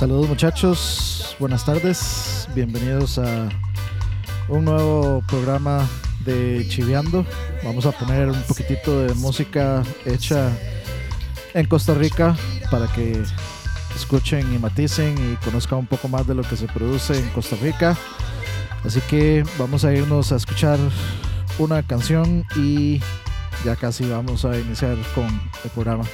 Saludos muchachos, buenas tardes, bienvenidos a un nuevo programa de Chiveando. Vamos a poner un poquitito de música hecha en Costa Rica para que escuchen y maticen y conozcan un poco más de lo que se produce en Costa Rica. Así que vamos a irnos a escuchar una canción y ya casi vamos a iniciar con el programa.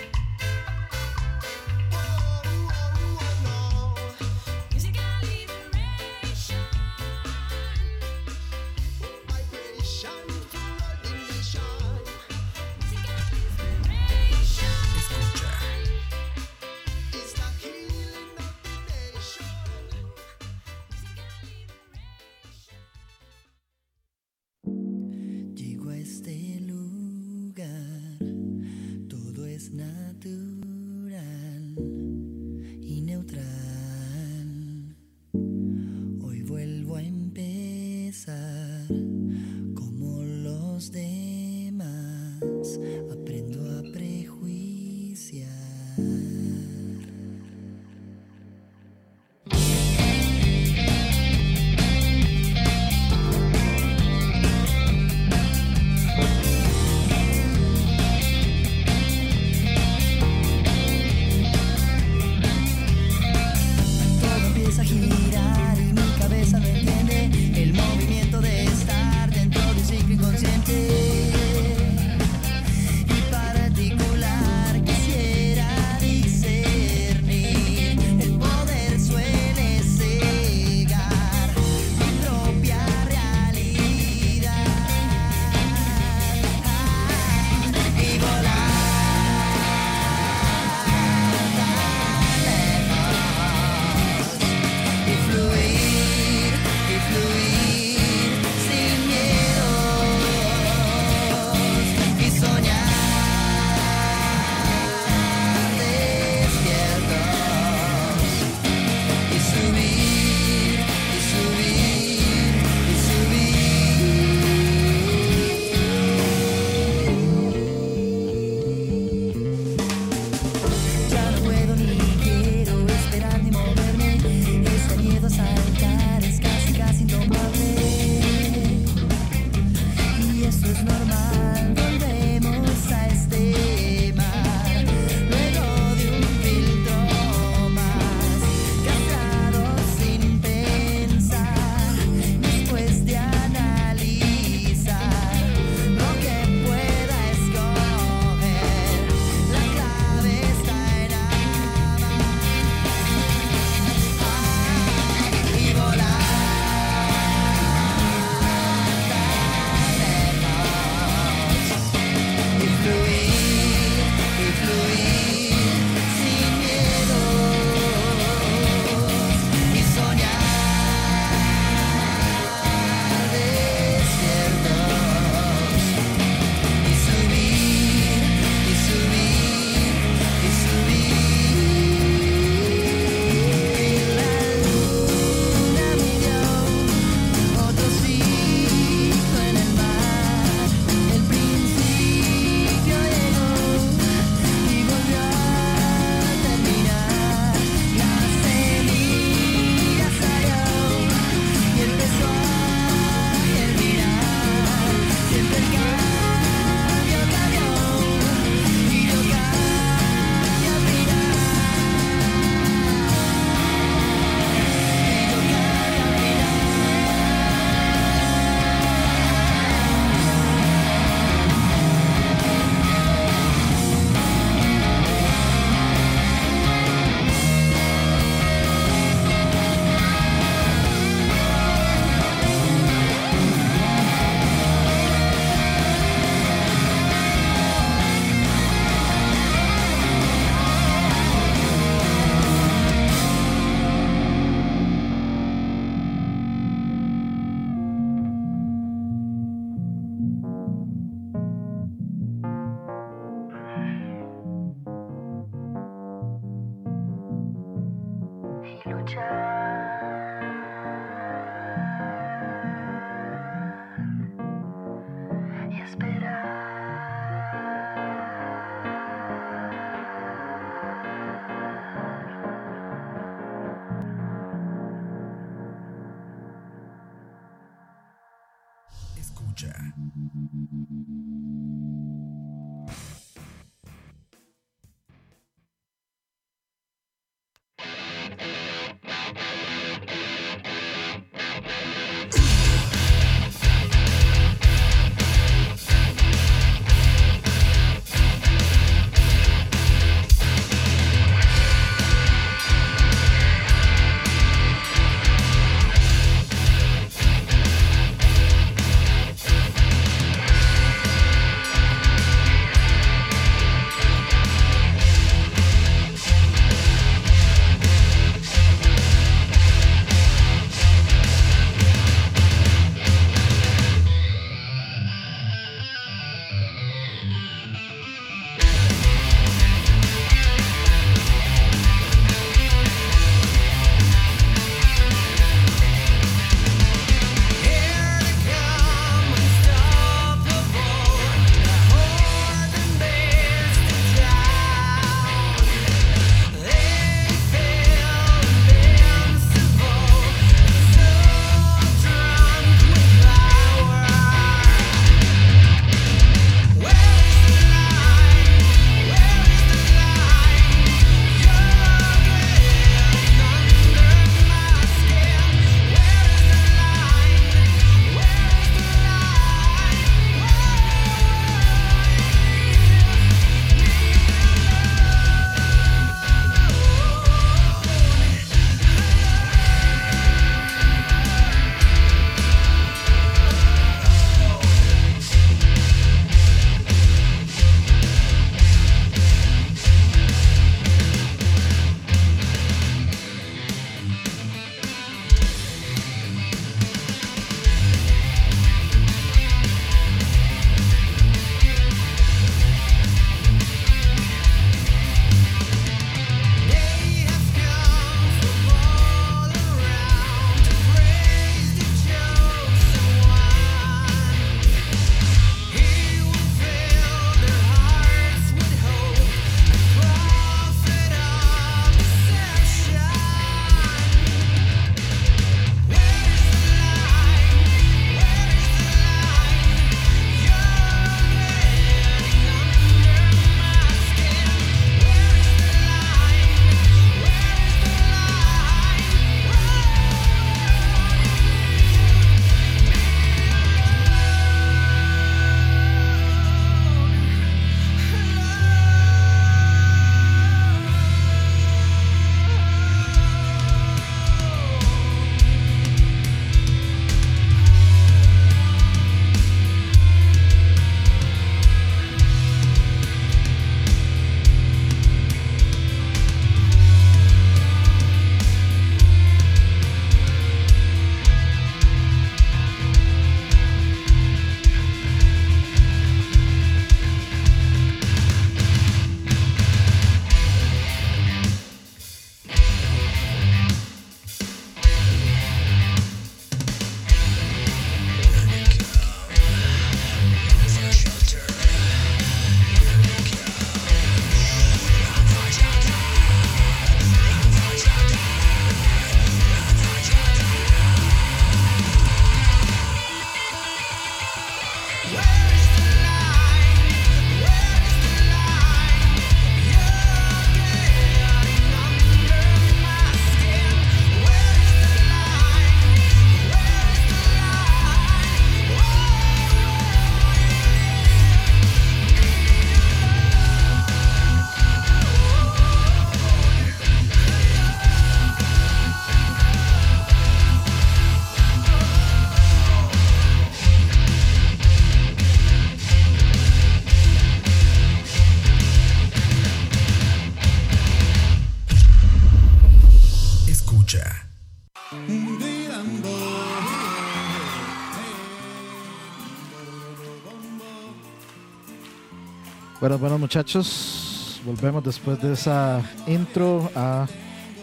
Bueno muchachos, volvemos después de esa intro a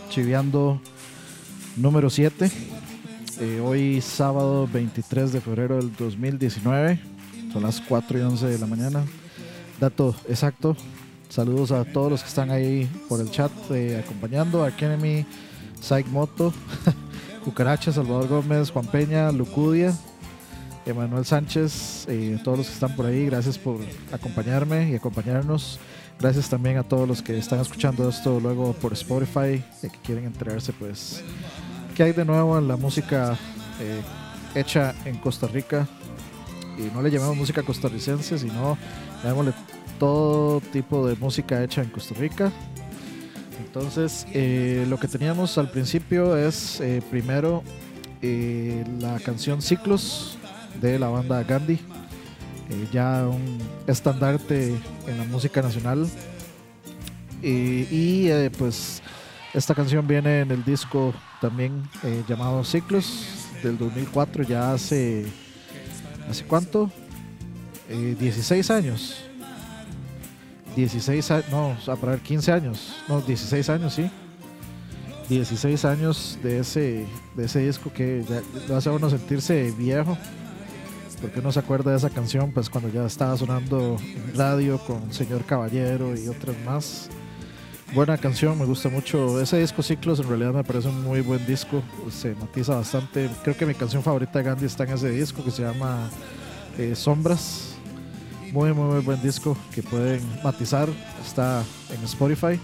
Chiviando número 7. Eh, hoy sábado 23 de febrero del 2019, son las 4 y 11 de la mañana. Dato exacto, saludos a todos los que están ahí por el chat eh, acompañando, a Kenemy, Psych Moto, Cucaracha, Salvador Gómez, Juan Peña, Lucudia, Emanuel Sánchez, eh, todos los que están por ahí, gracias por acompañarme y acompañarnos. Gracias también a todos los que están escuchando esto luego por Spotify, y que quieren enterarse, pues, qué hay de nuevo en la música eh, hecha en Costa Rica. Y no le llamamos música costarricense, sino llamémosle todo tipo de música hecha en Costa Rica. Entonces, eh, lo que teníamos al principio es eh, primero eh, la canción Ciclos de la banda Gandhi, eh, ya un estandarte en la música nacional. Y eh, pues esta canción viene en el disco también eh, llamado Ciclos del 2004, ya hace, ¿hace cuánto? Eh, 16 años. 16 años, no, a ver, 15 años, no, 16 años, sí. 16 años de ese, de ese disco que hace a uno sentirse viejo. Porque uno se acuerda de esa canción, pues cuando ya estaba sonando en radio con Señor Caballero y otras más. Buena canción, me gusta mucho. Ese disco Ciclos en realidad me parece un muy buen disco. Se matiza bastante. Creo que mi canción favorita de Gandhi está en ese disco que se llama eh, Sombras. Muy, muy, muy buen disco que pueden matizar. Está en Spotify.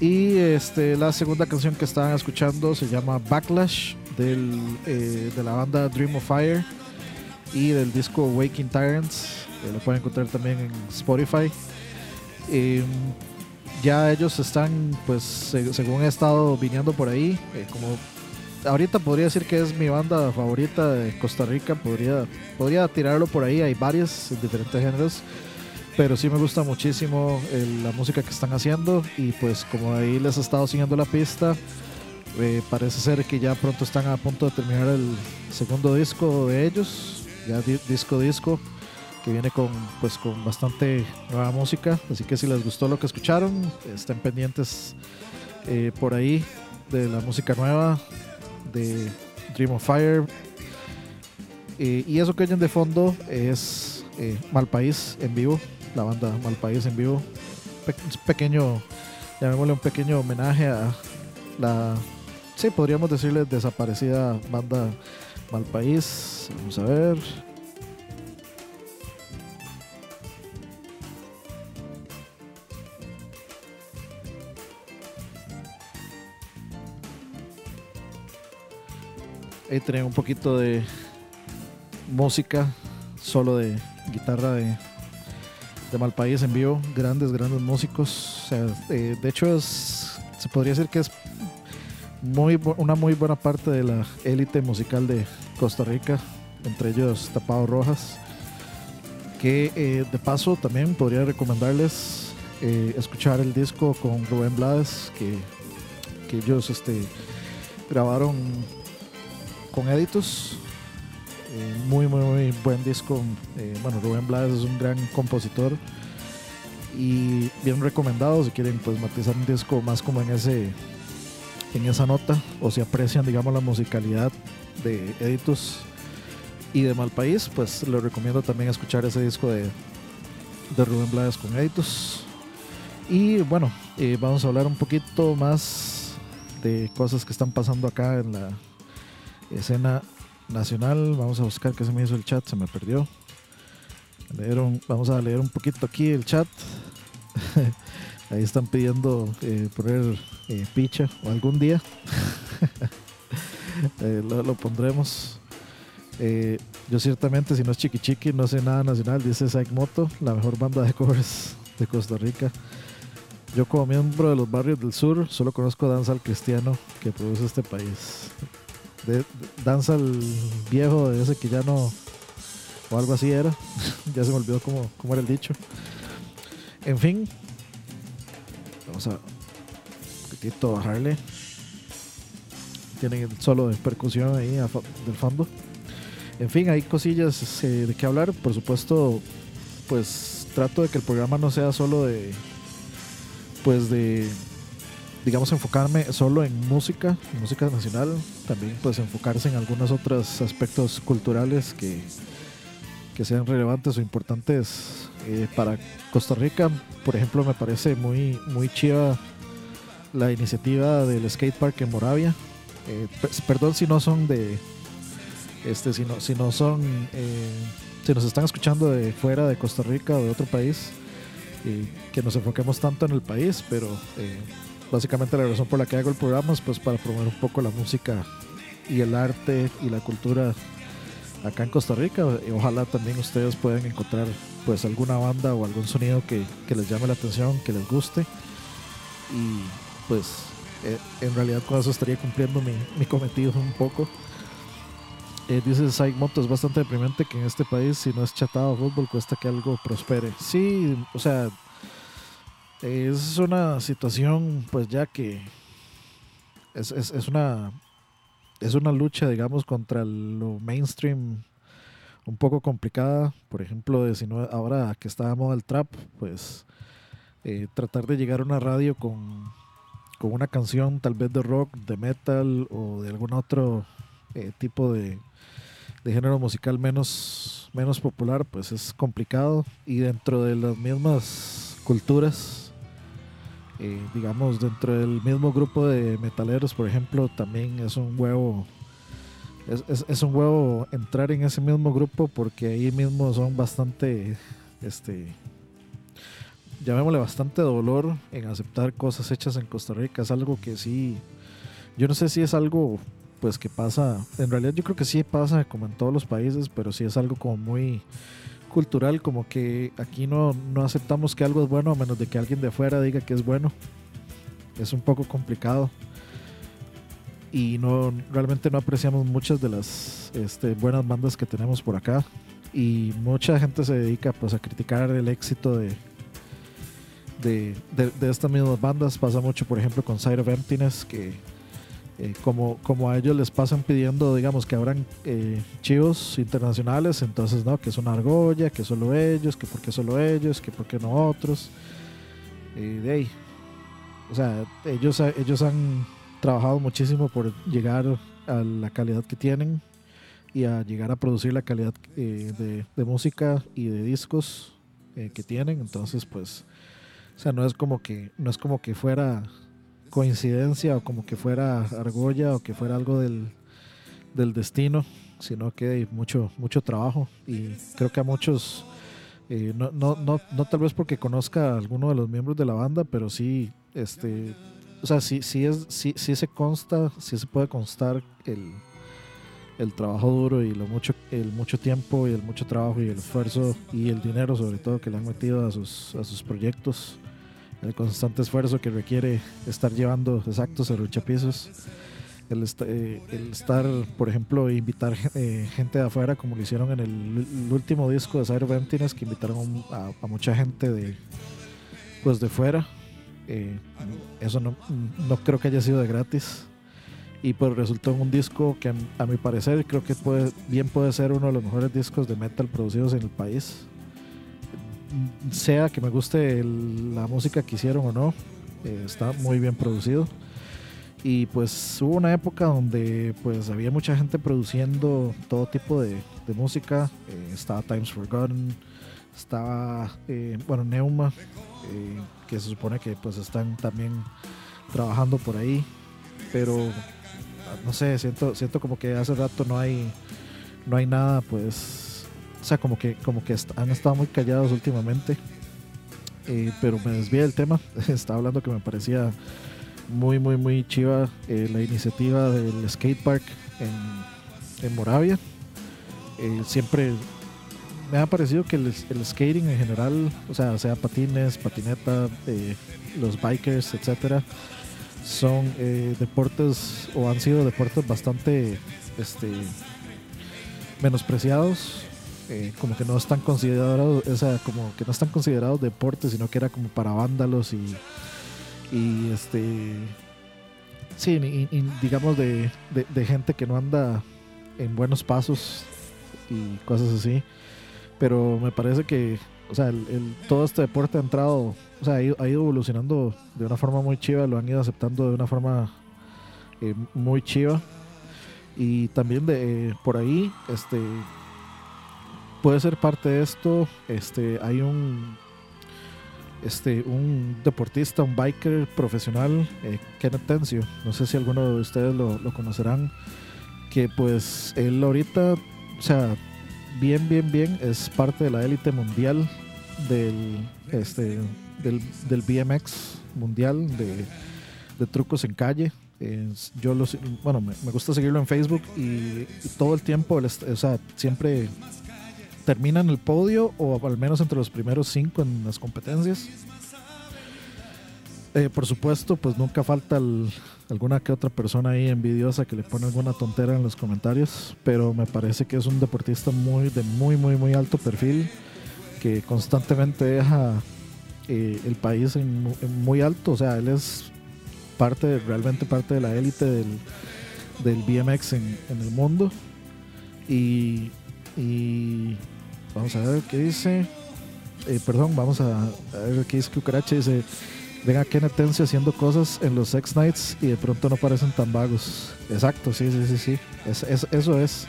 Y este, la segunda canción que estaban escuchando se llama Backlash del, eh, de la banda Dream of Fire y del disco Waking Tyrants. Eh, lo pueden encontrar también en Spotify. Eh, ya ellos están, pues, se- según he estado viniendo por ahí, eh, como ahorita podría decir que es mi banda favorita de Costa Rica, podría, podría tirarlo por ahí, hay varias en diferentes géneros, pero sí me gusta muchísimo la música que están haciendo y pues como ahí les he estado siguiendo la pista, eh, parece ser que ya pronto están a punto de terminar el segundo disco de ellos, ya di- disco disco, que viene con pues con bastante nueva música, así que si les gustó lo que escucharon, estén pendientes eh, por ahí de la música nueva de Dream of Fire. Eh, y eso que oyen de fondo es eh, Malpaís en vivo, la banda Malpaís en vivo. Pequeño, llamémosle un pequeño homenaje a la, sí, podríamos decirle desaparecida banda Malpaís. Vamos a ver. Ahí un poquito de música, solo de guitarra de, de Malpaís en vivo. Grandes, grandes músicos. O sea, eh, de hecho, es, se podría decir que es muy, una muy buena parte de la élite musical de Costa Rica, entre ellos Tapado Rojas. Que eh, de paso también podría recomendarles eh, escuchar el disco con Rubén Blades, que, que ellos este, grabaron con Editus. Eh, muy, muy, muy buen disco. Bueno, Rubén Blades es un gran compositor y bien recomendado si quieren pues matizar un disco más como en ese en esa nota o si aprecian digamos la musicalidad de Editus y de Malpaís pues les recomiendo también escuchar ese disco de, de Rubén Blades con Editus y bueno eh, vamos a hablar un poquito más de cosas que están pasando acá en la escena nacional. Vamos a buscar que se me hizo el chat, se me perdió. Leyeron- vamos a leer un poquito aquí el chat. Ahí están pidiendo eh, poner eh, picha o algún día. Eh, lo, pondremos. Yo ciertamente, si no es Chiqui Chiqui, no sé nada nacional, dice Zack Moto, la mejor banda de covers de Costa Rica. Yo como miembro de los barrios del sur, solo conozco danza al cristiano que produce este país. Danza al viejo de ese que ya no o algo así era ya se me olvidó cómo, cómo era el dicho en fin vamos a poquitito bajarle tienen solo percusión ahí del fondo. En fin hay cosillas eh, de qué hablar. Por supuesto pues trato de que el programa no sea solo de pues de digamos enfocarme solo en música, música nacional, también pues enfocarse en algunos otros aspectos culturales que, que sean relevantes o importantes eh, para Costa Rica. Por ejemplo, me parece muy, muy chiva la iniciativa del skate park en Moravia. Eh, pe- perdón si no son de Este, si no, si no son, eh, si nos están escuchando de fuera de Costa Rica o de otro país, que nos enfoquemos tanto en el país, pero básicamente la razón por la que hago el programa es pues para promover un poco la música y el arte y la cultura acá en Costa Rica ojalá también ustedes puedan encontrar pues alguna banda o algún sonido que, que les llame la atención, que les guste y pues eh, en realidad con eso estaría cumpliendo mi, mi cometido un poco. Eh, dice Saik Moto, es bastante deprimente que en este país, si no es chatado fútbol, cuesta que algo prospere. Sí, o sea, es una situación, pues ya que es, es, es, una es una lucha, digamos, contra lo mainstream un poco complicada. Por ejemplo, si no, ahora que está de moda el trap, pues eh, tratar de llegar a una radio con, con una canción tal vez de rock, de metal o de algún otro eh, tipo de, de género musical menos, menos popular, pues es complicado. Y dentro de las mismas culturas, eh, digamos, dentro del mismo grupo de metaleros, por ejemplo, también es un huevo. Es, es, un huevo entrar en ese mismo grupo porque ahí mismo son bastante, este, llamémosle bastante dolor en aceptar cosas hechas en Costa Rica. Es algo que sí, yo no sé si es algo pues que pasa, en realidad yo creo que sí pasa como en todos los países, pero sí es algo como muy cultural, como que aquí no, no aceptamos que algo es bueno a menos de que alguien de afuera diga que es bueno. Es un poco complicado. Y no realmente no apreciamos muchas de las este, buenas bandas que tenemos por acá. Y mucha gente se dedica pues a criticar el éxito de, de, de, de estas mismas bandas. Pasa mucho, por ejemplo, con Side of Emptiness, que eh, como, como a ellos les pasan pidiendo, digamos, que abran eh, chivos internacionales, entonces, ¿no? Que es una argolla, que solo ellos, que por qué solo ellos, que por qué no otros. Eh, de ahí. O sea, ellos, ellos han trabajado muchísimo por llegar a la calidad que tienen y a llegar a producir la calidad de, de, música y de discos que tienen. Entonces, pues, o sea, no es como que, no es como que fuera coincidencia o como que fuera argolla o que fuera algo del, del destino, sino que hay mucho, mucho trabajo y creo que a muchos, eh, no, no, no, no, tal vez porque conozca a alguno de los miembros de la banda, pero sí, este, o sea, sí, sí, es, sí, se consta, sí se puede constar el, el trabajo duro y mucho, el mucho tiempo y el mucho trabajo y el esfuerzo y el dinero sobre todo que le han metido a sus, a sus proyectos el constante esfuerzo que requiere estar llevando exactos a pisos el, eh, el, estar, por ejemplo, invitar eh, gente de afuera, como lo hicieron en el, último disco de of Emptiness, que invitaron a, mucha gente de, pues de fuera. Eh, eso no, no, creo que haya sido de gratis. Y pues resultó en un disco que, a, mi parecer, creo que puede, bien puede ser uno de los mejores discos de metal producidos en el país sea que me guste la música que hicieron o no, eh, está muy bien producido. Y pues hubo una época donde pues había mucha gente produciendo todo tipo de, música. Eh, estaba Times Forgotten, estaba, bueno, Neuma, que se supone que pues están también trabajando por ahí. Pero no sé, siento, siento como que hace rato no hay, no hay nada pues o sea, como que, como que han estado muy callados últimamente. Eh, pero me desvié del tema. Estaba hablando que me parecía muy, muy, muy chiva eh, la iniciativa del skatepark en, en Moravia. Eh, siempre me ha parecido que el, el, skating en general, o sea, sea patines, patineta, los bikers, etcétera, son deportes o han sido deportes bastante este, menospreciados eh, como que no están considerados, o sea, como que no están considerados deportes, sino que era como para vándalos y, este, sí, digamos de, de, gente que no anda en buenos pasos y cosas así. Pero me parece que, o sea, todo este deporte ha entrado, o sea, ha ido, evolucionando de una forma muy chiva, lo han ido aceptando de una forma eh, muy chiva. Y también de por ahí, este, puede ser parte de esto. Este, hay un este, un deportista, un biker profesional, eh, Kenneth Tencio, no sé si alguno de ustedes lo, conocerán, que que pues él ahorita, o sea, bien, bien, bien, es parte de la élite mundial del, este, del, del BMX mundial de, de trucos en calle. Yo los, bueno, me, gusta seguirlo en Facebook y, todo el tiempo, o sea, siempre termina en el podio o al menos entre los primeros cinco en las competencias. Eh, por supuesto, pues nunca falta alguna que otra persona ahí envidiosa que le pone alguna tontera en los comentarios, pero me parece que es un deportista muy de muy muy muy alto perfil que constantemente deja eh, el país en, mu- en muy alto, o sea, él es parte, realmente parte de la élite del, del BMX en, en el mundo. Y, vamos a ver qué dice, Eh, perdón, vamos a, a ver qué dice Cucaracha, dice ven a Kenneth Tencio haciendo cosas en los Sex Nights y de pronto no parecen tan vagos. Exacto, sí, sí, sí, sí. Es, es- eso es.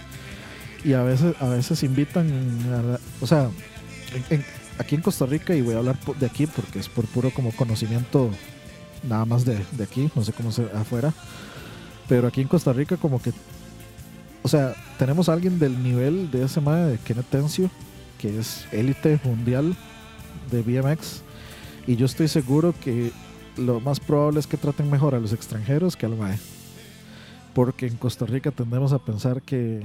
Y a veces, a veces invitan, a o sea, aquí en Costa Rica, y voy a hablar de aquí porque es por puro como conocimiento nada más de, de aquí, no sé cómo se afuera, pero aquí en Costa Rica como que, o sea, tenemos a alguien del nivel de ese mae de Kenneth Tencio, que es élite mundial de BMX, y yo estoy seguro que lo más probable es que traten mejor a los extranjeros que al MAE. Porque en Costa Rica tendemos a pensar que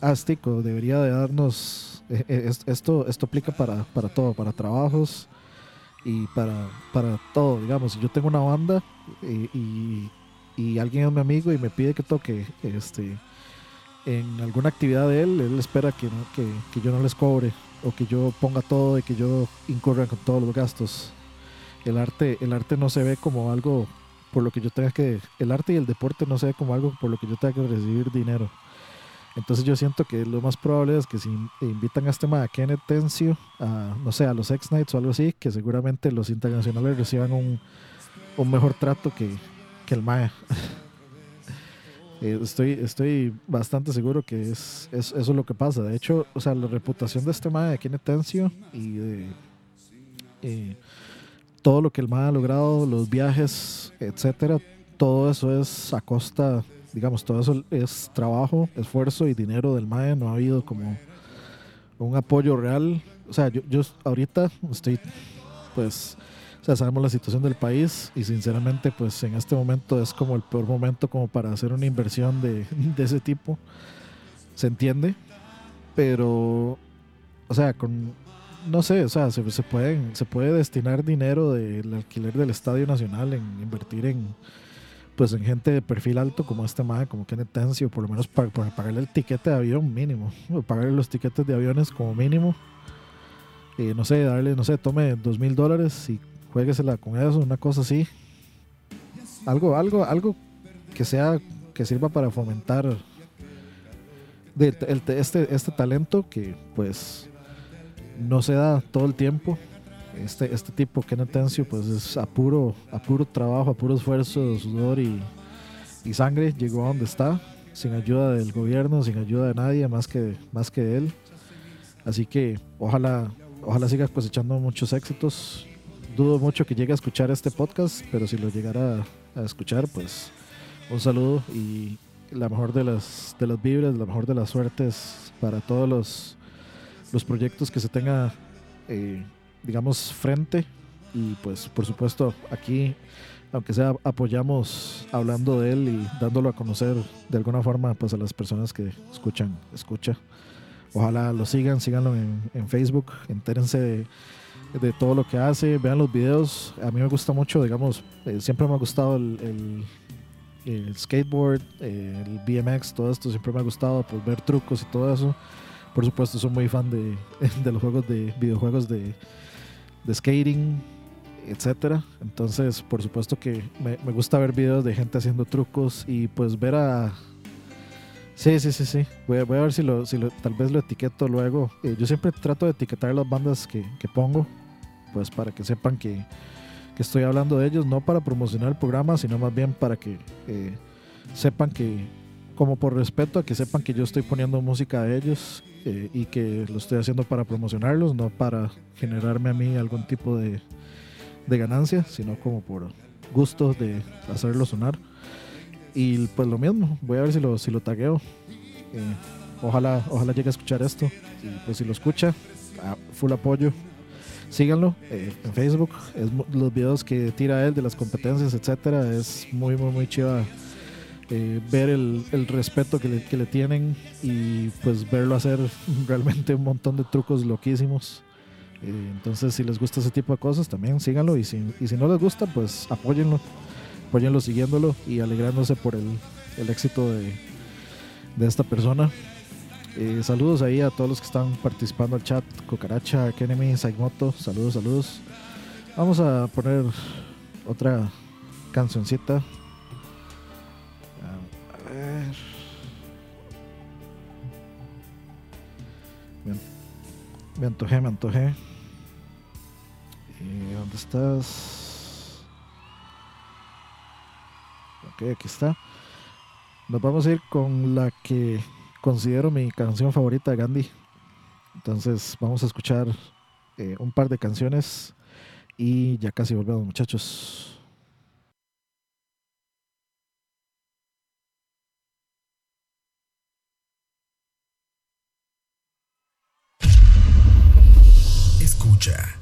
Astico debería de darnos... eh, eh, es- esto, esto aplica para, para todo, para trabajos y para, para todo, digamos. Si yo tengo una banda y, y- y alguien es mi amigo y me pide que toque este, en alguna actividad de él, él espera que, que, que yo no les cobre o que yo ponga todo y que yo incurra con todos los gastos. El arte, el arte no se ve como algo por lo que yo tenga que, el arte y el deporte no se ve como algo por lo que yo tenga que recibir dinero. Entonces yo siento que lo más probable es que si invitan a este ma a Kenneth Tencio, a, no sé, a los X Nights o algo así, que seguramente los internacionales reciban un, un mejor trato que, que el Maya. Eh, estoy, estoy bastante seguro que es, es- eso es lo que pasa. De hecho, o sea, la reputación de este Maya de Kenneth Tencio y de eh, todo lo que el Maya ha logrado, los viajes, etcétera, todo eso es a costa, digamos, todo eso es trabajo, esfuerzo y dinero del MAE. No ha habido como un apoyo real. O sea, yo, yo ahorita estoy, pues, o sea, sabemos la situación del país y sinceramente, pues en este momento es como el peor momento como para hacer una inversión de, de ese tipo. Se entiende, pero, o sea, con, no sé, o sea, se, pueden, se puede destinar dinero del alquiler del Estadio Nacional en invertir en, pues en gente de perfil alto como este MAE, como Kenneth Tencio, por lo menos para, para pagarle el tiquete de avión mínimo, o pagarle los tiquetes de aviones como mínimo. Y no sé, darle, no sé, tome dos mil dólares y jueguesela con eso, una cosa así. Algo, algo, algo que sea, que sirva para fomentar este, este talento que pues no se da todo el tiempo. Este, este tipo, Kenneth Tencio, pues es a puro, a puro trabajo, a puro esfuerzo, sudor y, y sangre, llegó a donde está, sin ayuda del gobierno, sin ayuda de nadie más que, más que él. Así que ojalá, ojalá sigas cosechando muchos éxitos. Dudo mucho que llegue a escuchar este podcast, pero si lo llegara a escuchar, pues un saludo y la mejor de las, de las vibras, la mejor de las suertes para todos los, los proyectos que se tenga, eh, digamos, frente. Y pues, por supuesto, aquí, aunque sea, apoyamos hablando de él y dándolo a conocer de alguna forma pues, a las personas que escuchan, escucha. Ojalá lo sigan, síganlo en, Facebook, entérense de, de todo lo que hace, vean los videos. A mí me gusta mucho, digamos, eh, siempre me ha gustado el, el, skateboard, eh, el BMX, todo esto siempre me ha gustado, pues ver trucos y todo eso. Por supuesto, soy muy fan de, de los juegos de videojuegos de, de skating, etcétera. Entonces, por supuesto que me, gusta ver videos de gente haciendo trucos y pues ver a Sí, sí, sí, sí. Voy a, voy a ver si lo, si lo, tal vez lo etiqueto luego. Eh, yo siempre trato de etiquetar las bandas que, que pongo, pues para que sepan que, que estoy hablando de ellos, no para promocionar el programa, sino más bien para que eh, sepan que, como por respeto a que sepan que yo estoy poniendo música de ellos eh, y que lo estoy haciendo para promocionarlos, no para generarme a mí algún tipo de, de ganancia, sino como por gusto de hacerlo sonar. y pues lo mismo, voy a ver si lo, si lo tagueo. Eh, ojalá, ojalá llegue a escuchar esto. Y pues si lo escucha, full apoyo. Síganlo eh, en Facebook. Es, los videos que tira él de las competencias, etcétera, es muy, muy, muy chiva eh, ver el, el respeto que le, que le, tienen y pues verlo hacer realmente un montón de trucos loquísimos. Eh, entonces, si les gusta ese tipo de cosas, también síganlo. Y si, y si no les gusta, pues apóyenlo. Apóyenlo siguiéndolo y alegrándose por el, el éxito de, de esta persona. Eh, saludos ahí a todos los que están participando al chat. Cocaracha, Kenemy, Saigmoto. Saludos, saludos. Vamos a poner otra cancioncita. A ver. Me antojé, me antojé. ¿Y dónde estás? Ok, aquí está. Nos vamos a ir con la que considero mi canción favorita Gandhi. Entonces vamos a escuchar eh, un par de canciones y ya casi volvemos muchachos. Escucha.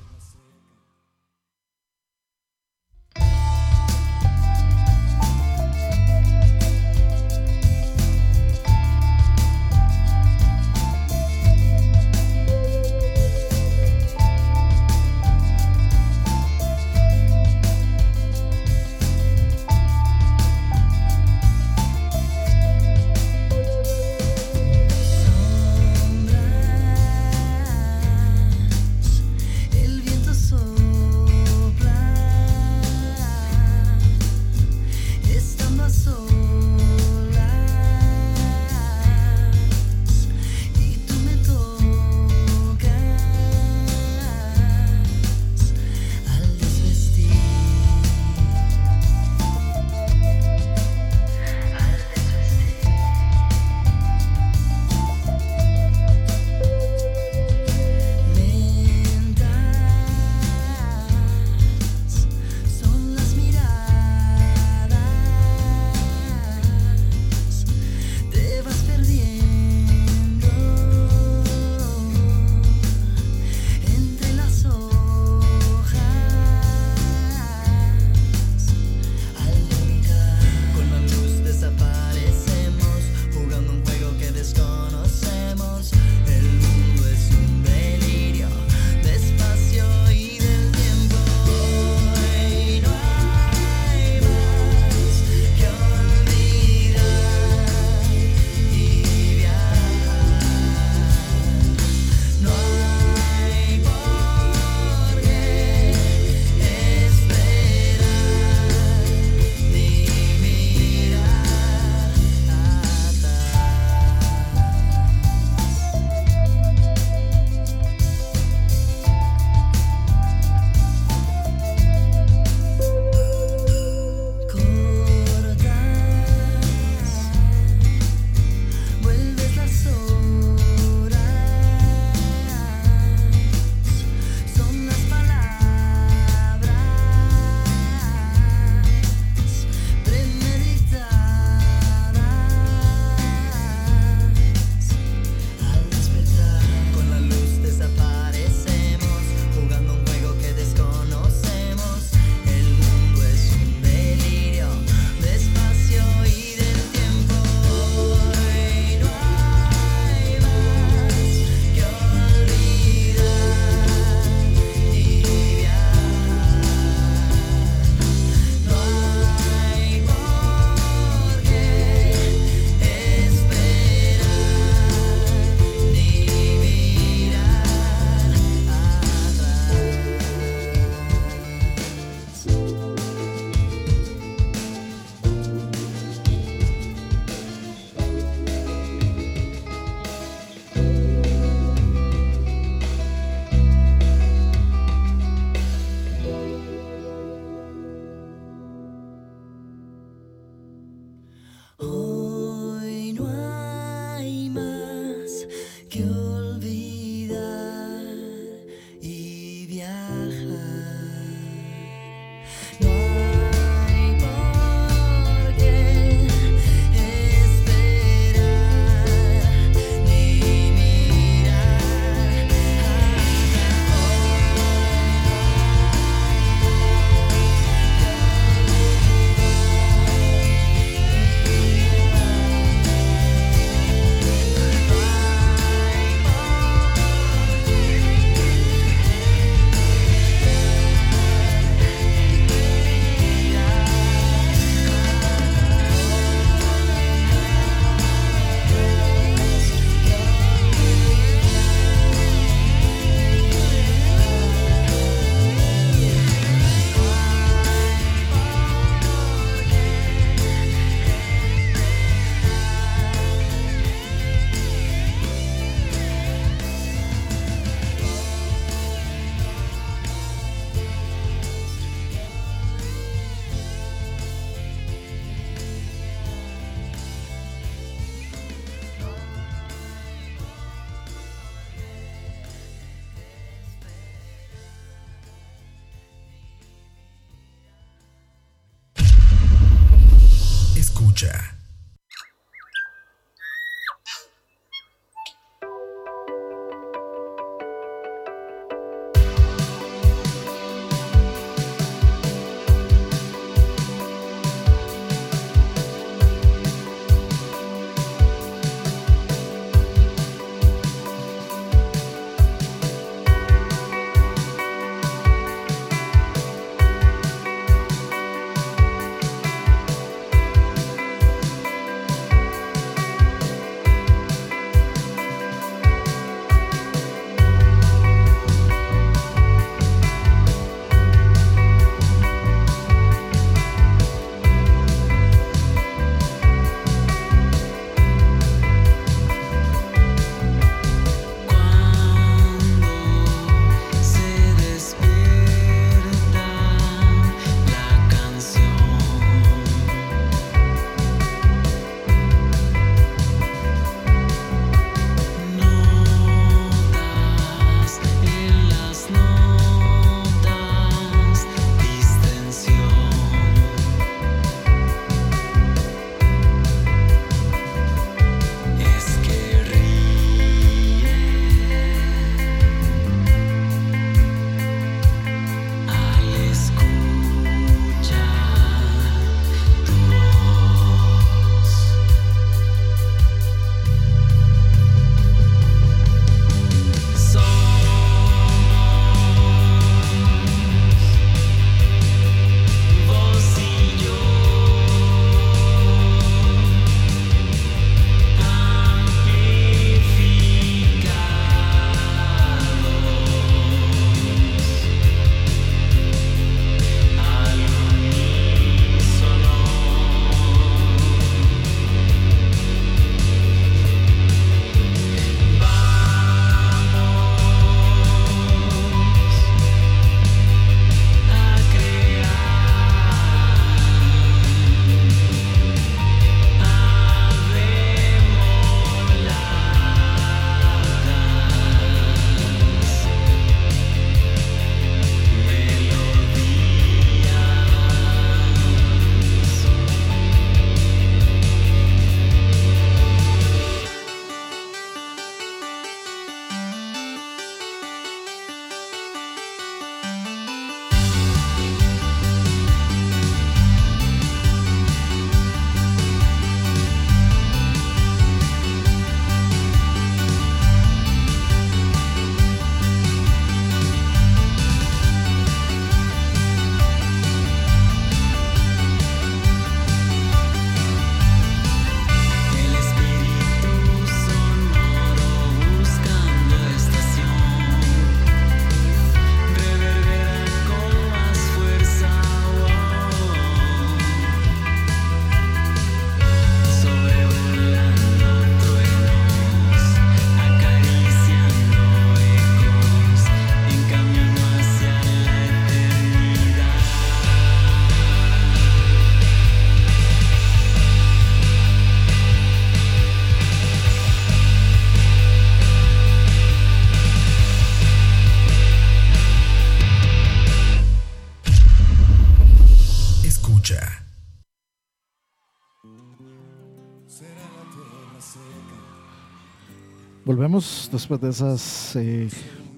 Volvemos después de esas eh,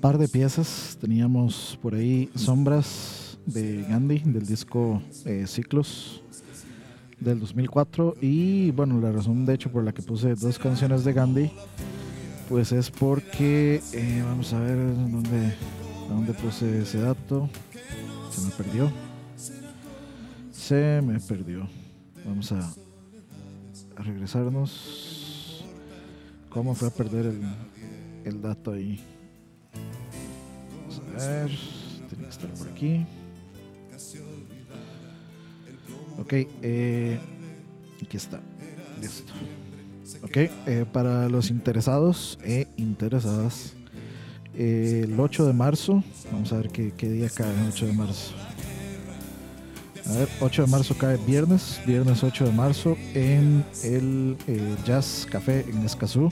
par de piezas. Teníamos por ahí Sombras de Gandhi del disco eh, Ciclos del 2004 y bueno, la razón de hecho por la que puse dos canciones de Gandhi pues es porque eh, vamos a ver dónde, dónde puse ese dato. Se me perdió. Se me perdió. Vamos a, a regresarnos. ¿Cómo fue a perder el, dato ahí? Vamos a ver. Tiene que estar por aquí. Ok, eh, aquí está. Listo. Ok, eh, para los interesados e interesadas, eh, el 8 de marzo, vamos a ver qué, qué, día cae el 8 de marzo. A ver, 8 de marzo cae viernes, viernes 8 de marzo en el eh, Jazz Café en Escazú.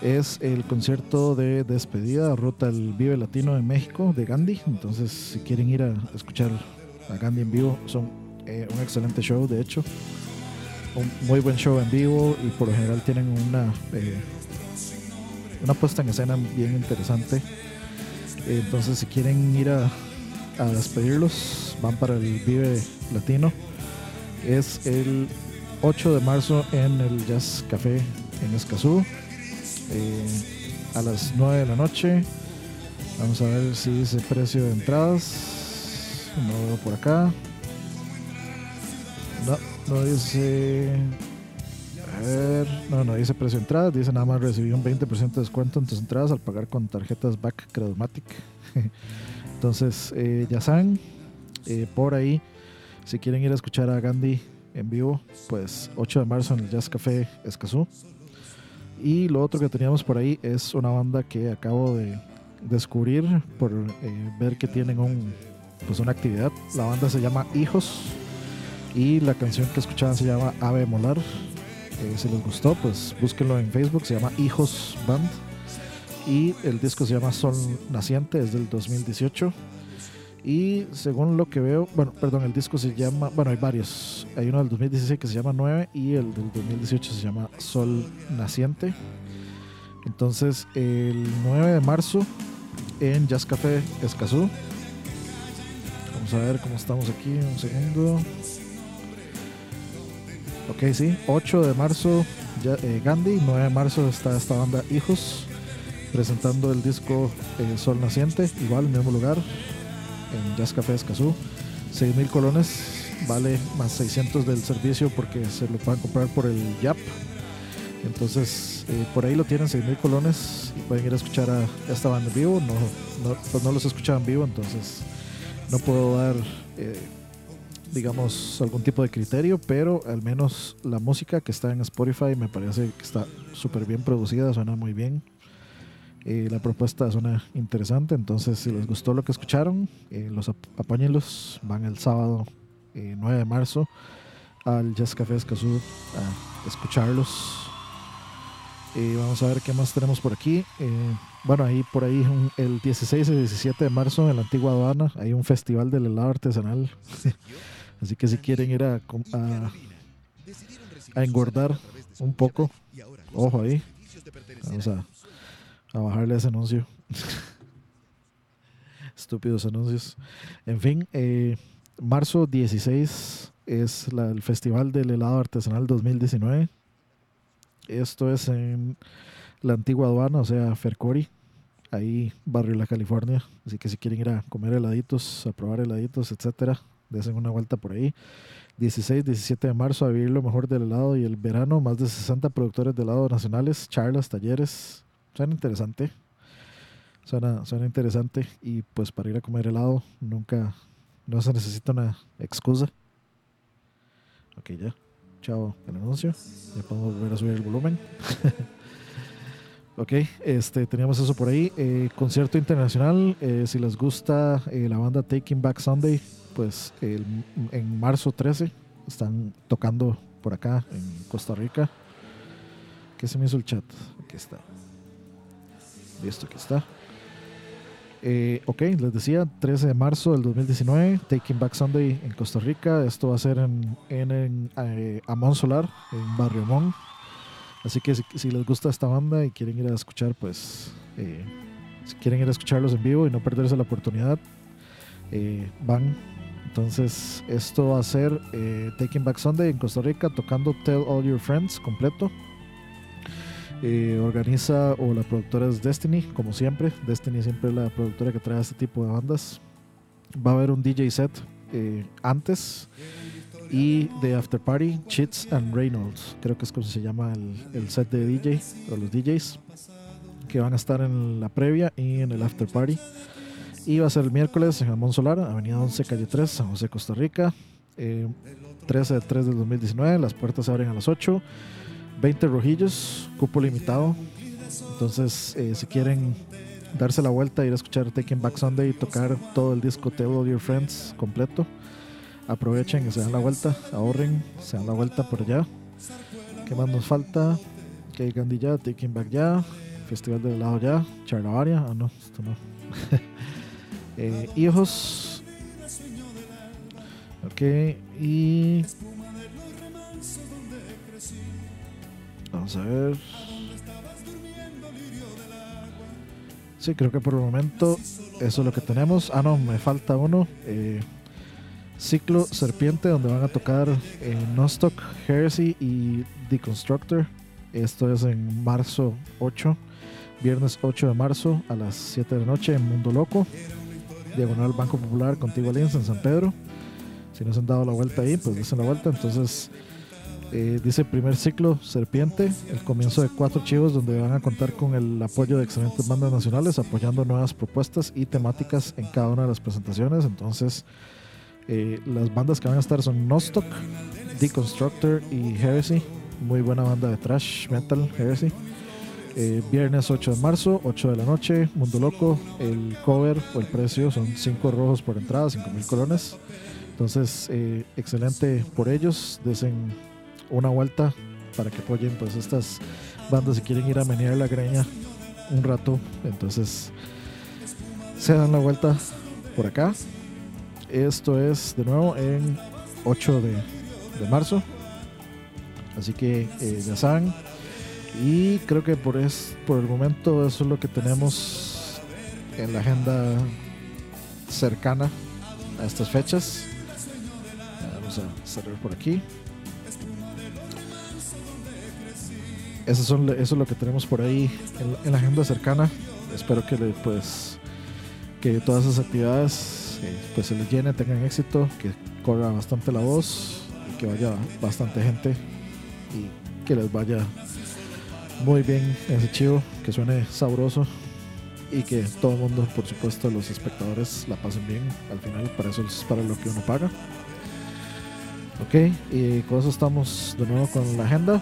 Es el concierto de despedida, ruta al Vive Latino de México de Gandhi. Entonces, si quieren ir a escuchar a Gandhi en vivo, son eh, un excelente show, de hecho. un muy buen show en vivo y por lo general tienen una, eh, una puesta en escena bien interesante. Entonces, si quieren ir a, a despedirlos, van para el Vive Latino. Es el 8 de marzo en el Jazz Café en Escazú. Eh, a las 9 de la noche. Vamos a ver si dice precio de entradas. No veo por acá. No, no dice. A ver, no, no dice precio de entradas. Dice nada más recibí un 20% de descuento en tus entradas al pagar con tarjetas Back Credomatic. Entonces, eh, ya saben, eh, por ahí, si quieren ir a escuchar a Gandhi en vivo, pues 8 de marzo en el Jazz Café Escazú. Y lo otro que teníamos por ahí es una banda que acabo de descubrir por eh, ver que tienen un, pues una actividad. La banda se llama Hijos y la canción que escuchaban se llama Ave Molar. Eh, si les gustó, pues búsquenlo en Facebook, se llama Hijos Band. Y el disco se llama Sol Naciente, es del 2018. Y según lo que veo, bueno, perdón, el disco se llama, bueno, hay varios. Hay uno del 2016 que se llama 9 y el del 2018 se llama Sol Naciente. Entonces, el 9 de marzo en Jazz Café Escazú. Vamos a ver cómo estamos aquí, un segundo. Ok, sí, 8 de marzo eh, Gandhi, 9 de marzo está esta banda Hijos presentando el disco eh, Sol Naciente, igual, mismo lugar, en Jazz Café Escazú. 6 mil colones, vale más 600 del servicio porque se lo pueden comprar por el YAP. Entonces, eh, por ahí lo tienen, 6 mil colones y pueden ir a escuchar a esta banda en vivo. No, pues no los en vivo, entonces no puedo dar, eh, digamos, algún tipo de criterio, pero al menos la música que está en Spotify me parece que está súper bien producida, suena muy bien. Eh, la propuesta suena interesante, entonces si les gustó lo que escucharon, eh, los ap. Van el sábado 9 de marzo al Jazz Café Escazú a escucharlos. Eh, vamos a ver qué más tenemos por aquí. bueno, ahí por ahí el 16 y 17 de marzo en la antigua aduana hay un festival del helado artesanal. Así que si quieren ir a, a engordar un poco, ojo ahí. Vamos a a bajarle ese anuncio. Estúpidos anuncios. En fin, eh, marzo 16 es la, el Festival del Helado Artesanal 2019. Esto es en la antigua aduana, o sea, Fercori, ahí, barrio La California. Así que si quieren ir a comer heladitos, a probar heladitos, etcétera, desen una vuelta por ahí. 16, 17 de marzo a vivir lo mejor del helado y el verano. Más de 60 productores de helado nacionales, charlas, talleres, Suena interesante. Suena, suena interesante. Y pues para ir a comer helado nunca, no se necesita una excusa. Ok, ya. Chao el anuncio. Ya podemos volver a subir el volumen. ok, este, teníamos eso por ahí. Eh, concierto internacional. Eh, si les gusta eh, la banda Taking Back Sunday, pues el, en marzo 13 están tocando por acá en Costa Rica. ¿Qué se me hizo el chat? Aquí está. Listo, aquí está. Eh, ok, les decía, 13 de marzo del 2019, Taking Back Sunday en Costa Rica. Esto va a ser en, en, eh, Amón Solar, en Barrio Amón. Así que si, les gusta esta banda y quieren ir a escuchar, pues, eh, si quieren ir a escucharlos en vivo y no perderse la oportunidad, eh, van. Entonces, esto va a ser Taking Back Sunday en Costa Rica, tocando Tell All Your Friends completo. Eh, organiza o la productora es Destiny, como siempre. Destiny siempre es la productora que trae este tipo de bandas. Va a haber un DJ set eh, antes y de After Party, Cheats and Reynolds. Creo que es como se llama el, el, set de DJ o los DJs que van a estar en la previa y en el After Party. Y va a ser el miércoles en Jamón Solar, Avenida 11, calle 3, San José, Costa Rica. Eh, 13 de 3 del 2019. Las puertas se abren a las 8. 20 rojillos, cupo limitado. Entonces, eh, si quieren darse la vuelta, ir a escuchar Taking Back Sunday y tocar todo el disco Tell All Your Friends completo, aprovechen y se dan la vuelta, ahorren, se dan la vuelta por allá. ¿Qué más nos falta? Que Gandhi ya, Taking Back ya, Festival del helado ya, Charlavaria, ah no, esto no. eh, hijos. Ok, y Vamos a ver. Sí, creo que por el momento eso es lo que tenemos. Ah, no, me falta uno. Eh, Ciclo Serpiente, donde van a tocar eh, Nostock, Heresy y Deconstructor. Esto es en marzo 8, viernes 8 de marzo a las 7 de la noche en Mundo Loco, Diagonal Banco Popular, Contigo Alianza en San Pedro. Si no se han dado la vuelta ahí, pues dicen la vuelta. Entonces, eh, dice primer ciclo Serpiente, el comienzo de cuatro chivos donde van a contar con el apoyo de excelentes bandas nacionales, apoyando nuevas propuestas y temáticas en cada una de las presentaciones. Entonces, eh, las bandas que van a estar son Nostock, Deconstructor y Heresy. Muy buena banda de trash metal, Heresy. Eh, viernes 8 de marzo, 8 de la noche, Mundo Loco. El cover o el precio son 5 rojos por entrada, 5 mil colones. Entonces, excelente por ellos. Desen una vuelta para que apoyen pues estas bandas si quieren ir a menear la greña un rato. Entonces, se dan la vuelta por acá. Esto es de nuevo en 8 de, marzo. Así que eh, ya saben. Y creo que por, es, por el momento eso es lo que tenemos en la agenda cercana a estas fechas. Vamos a cerrar por aquí. Eso, son, eso es lo que tenemos por ahí en, la agenda cercana. Espero que pues que todas esas actividades pues se les llene, tengan éxito, que corra bastante la voz y que vaya bastante gente y que les vaya muy bien ese chivo, que suene sabroso y que todo el mundo, por supuesto, los espectadores la pasen bien. Al final, para eso es para lo que uno paga. Ok, y con eso estamos de nuevo con la agenda.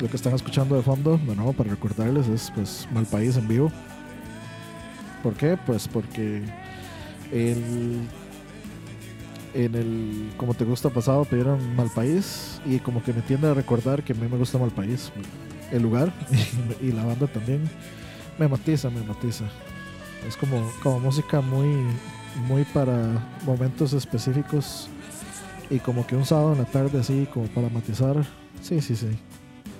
Lo que están escuchando de fondo, de para recordarles, es pues Mal País en vivo. ¿Por qué? Pues porque el, en el Como te gusta pasado pidieron Mal País y como que me tiende a recordar que a mí me gusta Mal País, el lugar y, la banda también me matiza, me matiza. Es como, como música muy, muy para momentos específicos y como que un sábado en la tarde así como para matizar. Sí, sí, sí.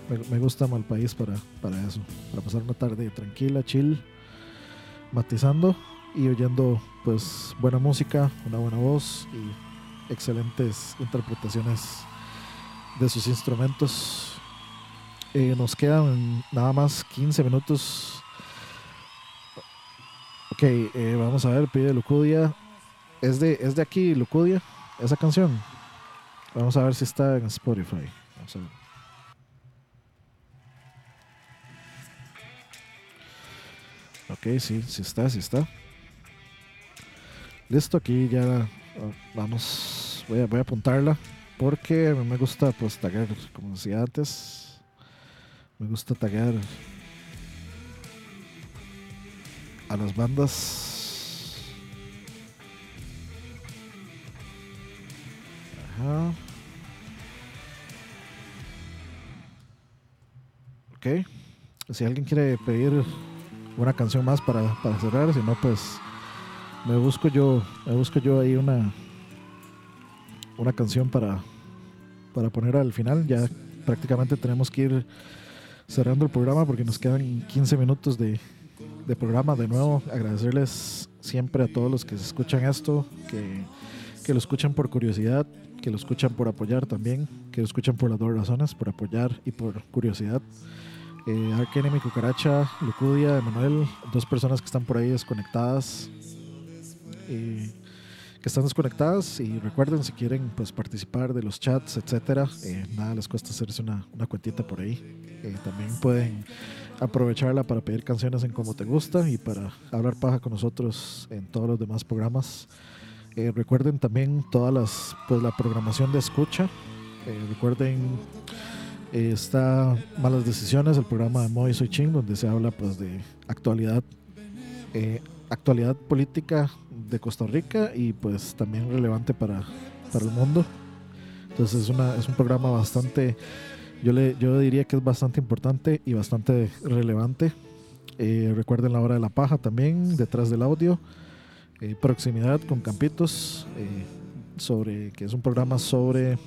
Me, gusta Mal País para, para eso, para pasar una tarde tranquila, chill, matizando y oyendo pues buena música, una buena voz y excelentes interpretaciones de sus instrumentos. Eh, nos quedan nada más 15 minutos. Ok, eh, vamos a ver, pide Lucudia. ¿Es de, ¿Es de aquí Lucudia esa canción? Vamos a ver si está en Spotify. Vamos a ver. Ok, sí, sí está, sí está. Listo, aquí ya ah, vamos, voy a, voy a apuntarla porque me gusta pues tagar, como decía antes, me gusta tagar a las bandas. Ajá. Ok. Si alguien quiere pedir una canción más para, para cerrar, si no, pues me busco yo, me busco yo ahí una una canción para para poner al final. Ya prácticamente tenemos que ir cerrando el programa porque nos quedan 15 minutos de, de programa. De nuevo, agradecerles siempre a todos los que escuchan esto, que, que lo escuchan por curiosidad, que lo escuchan por apoyar también, que lo escuchan por las dos razones, por apoyar y por curiosidad. Eh, Arkenemy, Cucaracha, Lucudia, Emanuel, dos personas que están por ahí desconectadas, eh, que están desconectadas y recuerden si quieren pues participar de los chats, etcétera, eh, nada les cuesta hacerse una, una cuentita por ahí. Eh, también pueden aprovecharla para pedir canciones en como te gusta y para hablar paja con nosotros en todos los demás programas. recuerden también todas las pues la programación de escucha. recuerden está Malas Decisiones, el programa de Moy Soy Ching, donde se habla pues de actualidad actualidad política de Costa Rica y pues también relevante para, para el mundo. Entonces es, una, es un programa bastante, yo, le, yo diría que es bastante importante y bastante relevante. Eh, recuerden la hora de la paja también, detrás del audio. Eh, proximidad con Campitos, eh, sobre, que es un programa sobre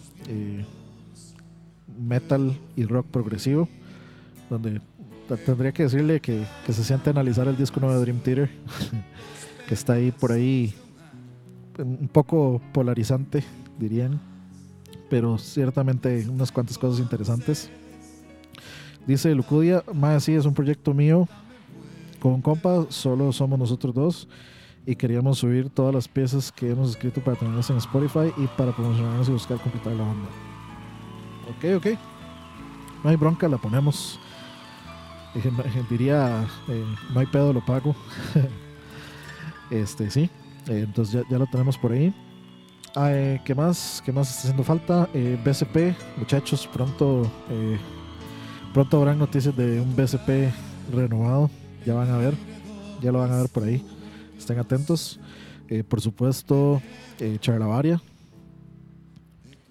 metal y rock progresivo. donde tendría que decirle que, que se siente a analizar el disco nuevo de Dream Theater, que está ahí por ahí un poco polarizante, dirían, pero ciertamente unas cuantas cosas interesantes. Dice Lucudia, más sí, es un proyecto mío. Con compa, solo somos nosotros dos y queríamos subir todas las piezas que hemos escrito para tenerlas en Spotify y para promocionarnos y buscar completar la banda. Ok, ok. No hay bronca, la ponemos. Diría, eh, no hay pedo, lo pago. este, sí. Eh, entonces ya, lo tenemos por ahí. Ah, eh, ¿Qué más? ¿Qué más está haciendo falta? BCP, muchachos, pronto, pronto habrán noticias de un BCP renovado. Ya van a ver, ya lo van a ver por ahí. Estén atentos. por supuesto, Charlavaria,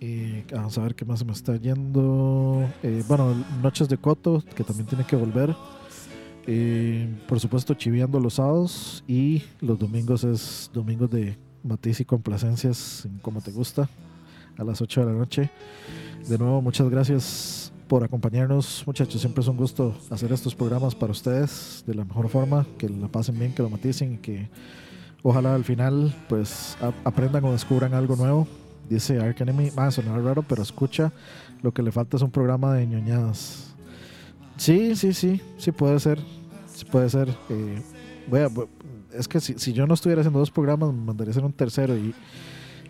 y vamos a ver qué más se me está yendo. Eh, bueno, Noches de Coto, que también tiene que volver. Eh, por supuesto, chiviando los sábados. Y los domingos es domingos de matiz y complacencias, como te gusta, a las 8 de la noche. De nuevo, muchas gracias por acompañarnos, muchachos. Siempre es un gusto hacer estos programas para ustedes de la mejor forma. Que la pasen bien, que lo maticen y que ojalá al final pues aprendan o descubran algo nuevo Dice Ark Enemy, a sonar raro, pero escucha, lo que le falta es un programa de ñoñadas. Sí, sí, sí, sí puede ser. Puede ser. Eh, es que si, yo no estuviera haciendo dos programas, me mandaría hacer un tercero. Y,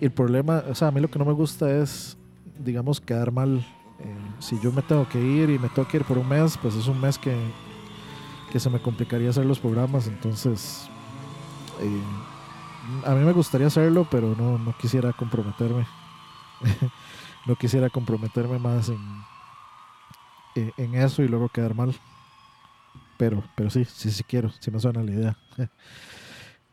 el problema, o sea, a mí lo que no me gusta es, digamos, quedar mal. Eh, si yo me tengo que ir y me tengo que ir por un mes, pues es un mes que, que se me complicaría hacer los programas. Entonces, eh, a mí me gustaría hacerlo, pero no, no quisiera comprometerme. no quisiera comprometerme más en, en eso y luego quedar mal. Pero, pero sí, sí, sí quiero, sí me suena la idea.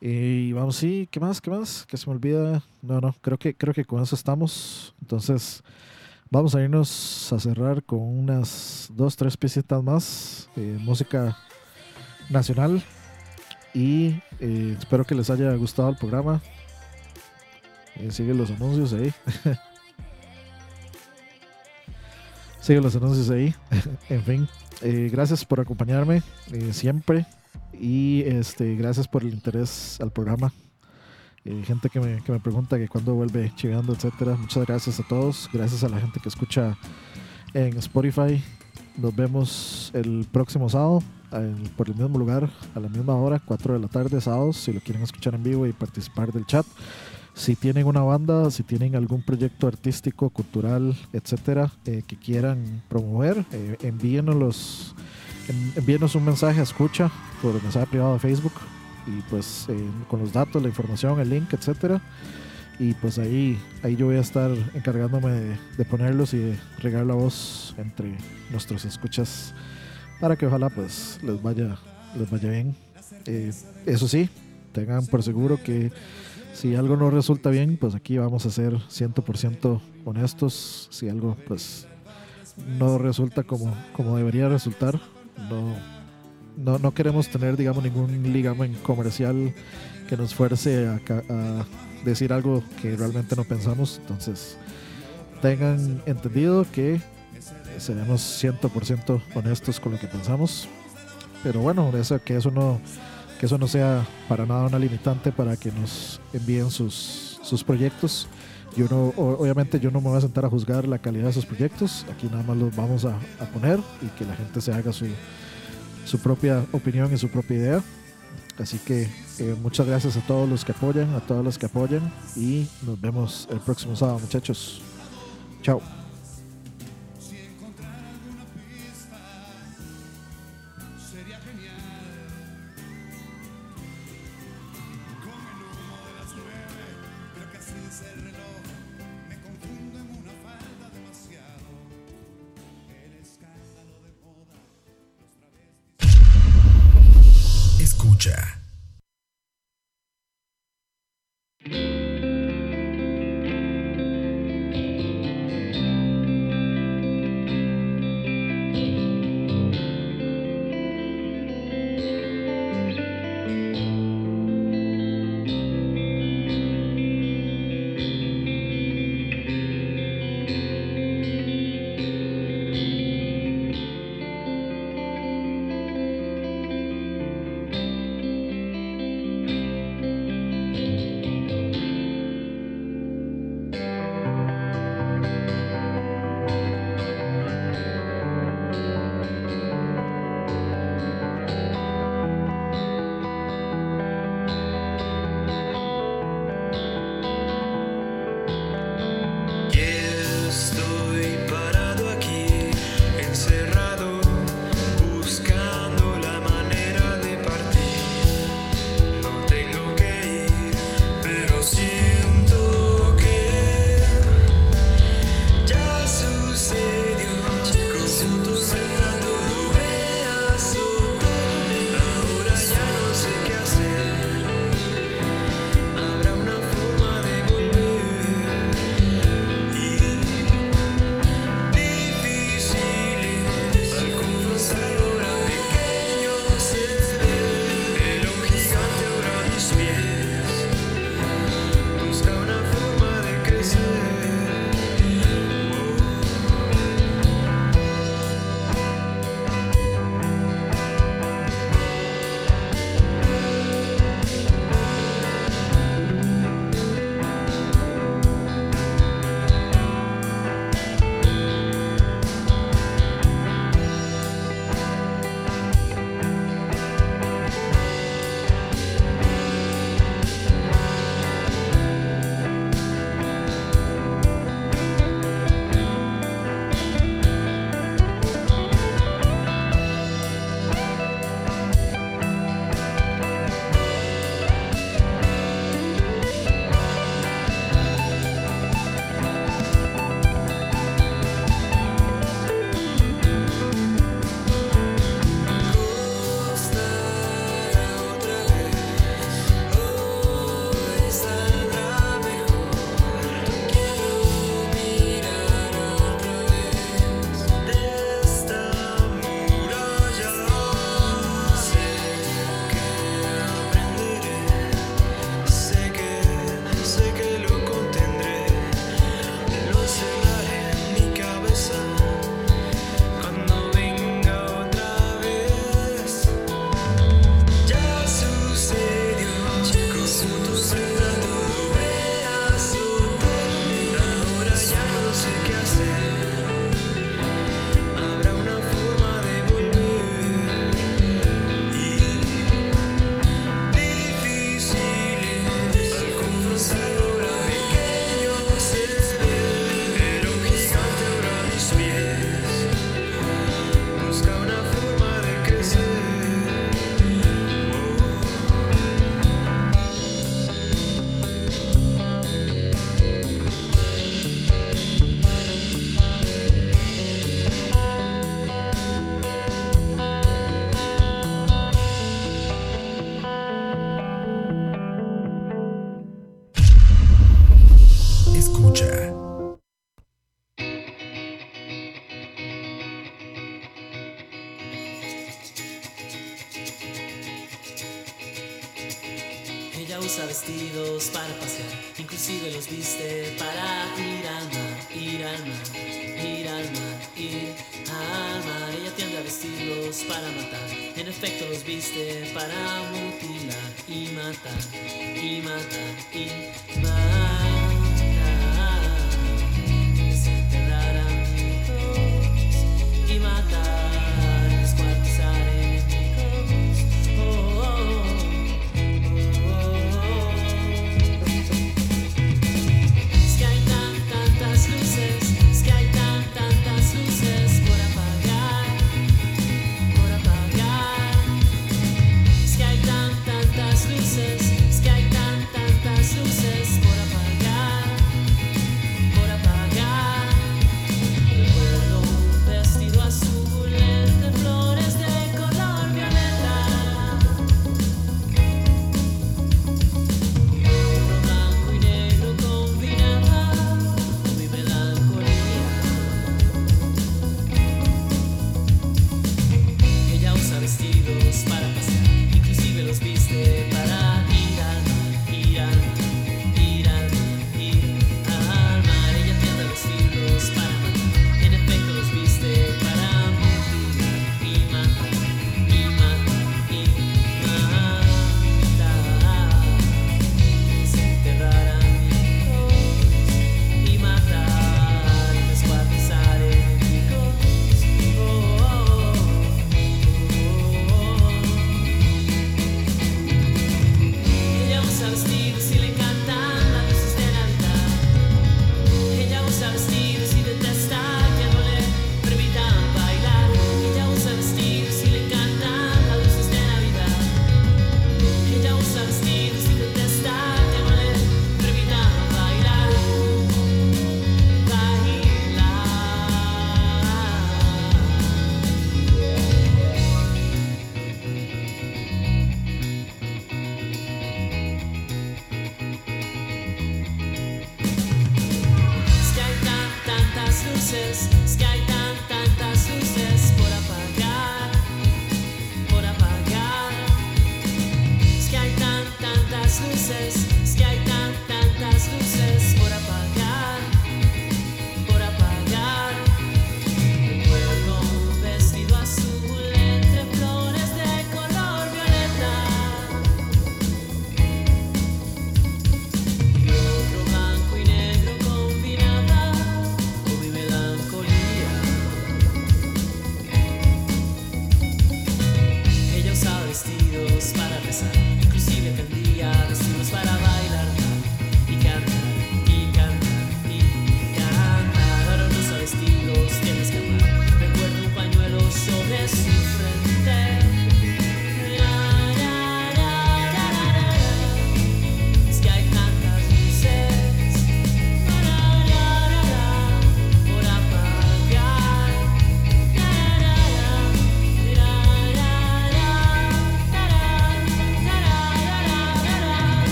y vamos, sí, ¿qué más? ¿Qué más? Que se me olvida. No, no, creo que, creo que con eso estamos. Entonces, vamos a irnos a cerrar con unas dos, tres piecitas más. Eh, música nacional. Y eh, espero que les haya gustado el programa. Eh, sigue los anuncios ahí. sigue los anuncios ahí. en fin, eh, gracias por acompañarme siempre. Y este, gracias por el interés al programa. gente que me, que me, pregunta que cuándo vuelve chingando, etcétera. Muchas gracias a todos. Gracias a la gente que escucha en Spotify. Nos vemos el próximo sábado por el mismo lugar, a la misma hora, 4 de la tarde, sábados, si lo quieren escuchar en vivo y participar del chat. Si tienen una banda, si tienen algún proyecto artístico, cultural, etcétera, eh, que quieran promover, eh, envíenos, envíenos un mensaje a escucha por mensaje privado de Facebook y pues eh, con los datos, la información, el link, etcétera. Y pues ahí, ahí yo voy a estar encargándome de, de ponerlos y de regar la voz entre nuestros escuchas para que ojalá pues les vaya, les vaya bien. Eh, eso sí, tengan por seguro que si algo no resulta bien, pues aquí vamos a ser 100% honestos. Si algo pues no resulta como, como debería resultar, no, no, queremos tener digamos ningún ligamen comercial que nos fuerce a, a decir algo que realmente no pensamos. Entonces, tengan entendido que seremos 100% honestos con lo que pensamos. Pero bueno, que, eso no, que eso no sea para nada una limitante para que nos envíen sus, sus proyectos. Yo no, obviamente yo no me voy a sentar a juzgar la calidad de esos proyectos. Aquí nada más los vamos a, poner y que la gente se haga su, su propia opinión y su propia idea. Así que eh, muchas gracias a todos los que apoyan, a todos los que apoyan y nos vemos el próximo sábado muchachos. Chao. Los viste para